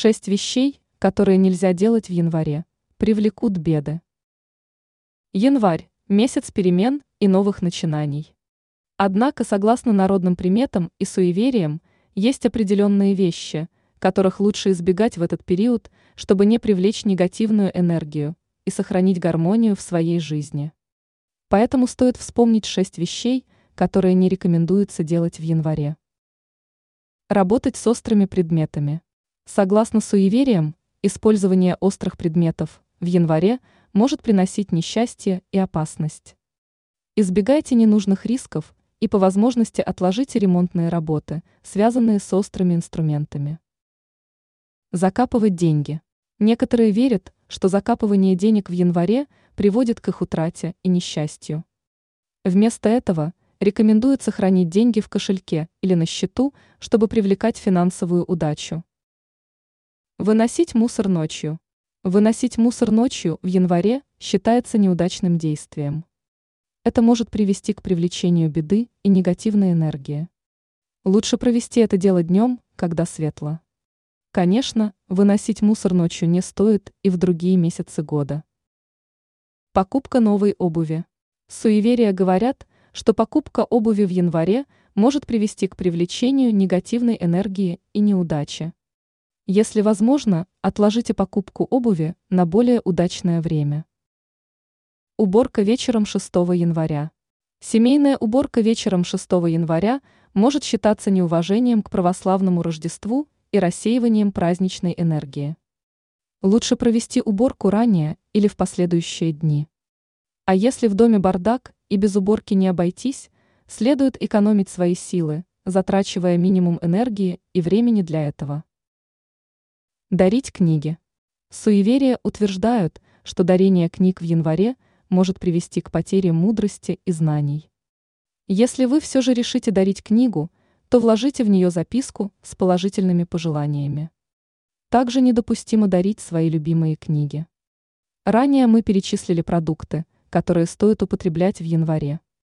Шесть вещей, которые нельзя делать в январе, привлекут беды. Январь – месяц перемен и новых начинаний. Однако, согласно народным приметам и суевериям, есть определенные вещи, которых лучше избегать в этот период, чтобы не привлечь негативную энергию и сохранить гармонию в своей жизни. Поэтому стоит вспомнить шесть вещей, которые не рекомендуется делать в январе. Работать с острыми предметами. Согласно суевериям, использование острых предметов в январе может приносить несчастье и опасность. Избегайте ненужных рисков и по возможности отложите ремонтные работы, связанные с острыми инструментами. Закапывать деньги. Некоторые верят, что закапывание денег в январе приводит к их утрате и несчастью. Вместо этого рекомендуется хранить деньги в кошельке или на счету, чтобы привлекать финансовую удачу. Выносить мусор ночью. Выносить мусор ночью в январе считается неудачным действием. Это может привести к привлечению беды и негативной энергии. Лучше провести это дело днем, когда светло. Конечно, выносить мусор ночью не стоит и в другие месяцы года. Покупка новой обуви. Суеверия говорят, что покупка обуви в январе может привести к привлечению негативной энергии и неудачи. Если возможно, отложите покупку обуви на более удачное время. Уборка вечером 6 января. Семейная уборка вечером 6 января может считаться неуважением к православному Рождеству и рассеиванием праздничной энергии. Лучше провести уборку ранее или в последующие дни. А если в доме бардак и без уборки не обойтись, следует экономить свои силы, затрачивая минимум энергии и времени для этого. Дарить книги. Суеверия утверждают, что дарение книг в январе может привести к потере мудрости и знаний. Если вы все же решите дарить книгу, то вложите в нее записку с положительными пожеланиями. Также недопустимо дарить свои любимые книги. Ранее мы перечислили продукты, которые стоит употреблять в январе.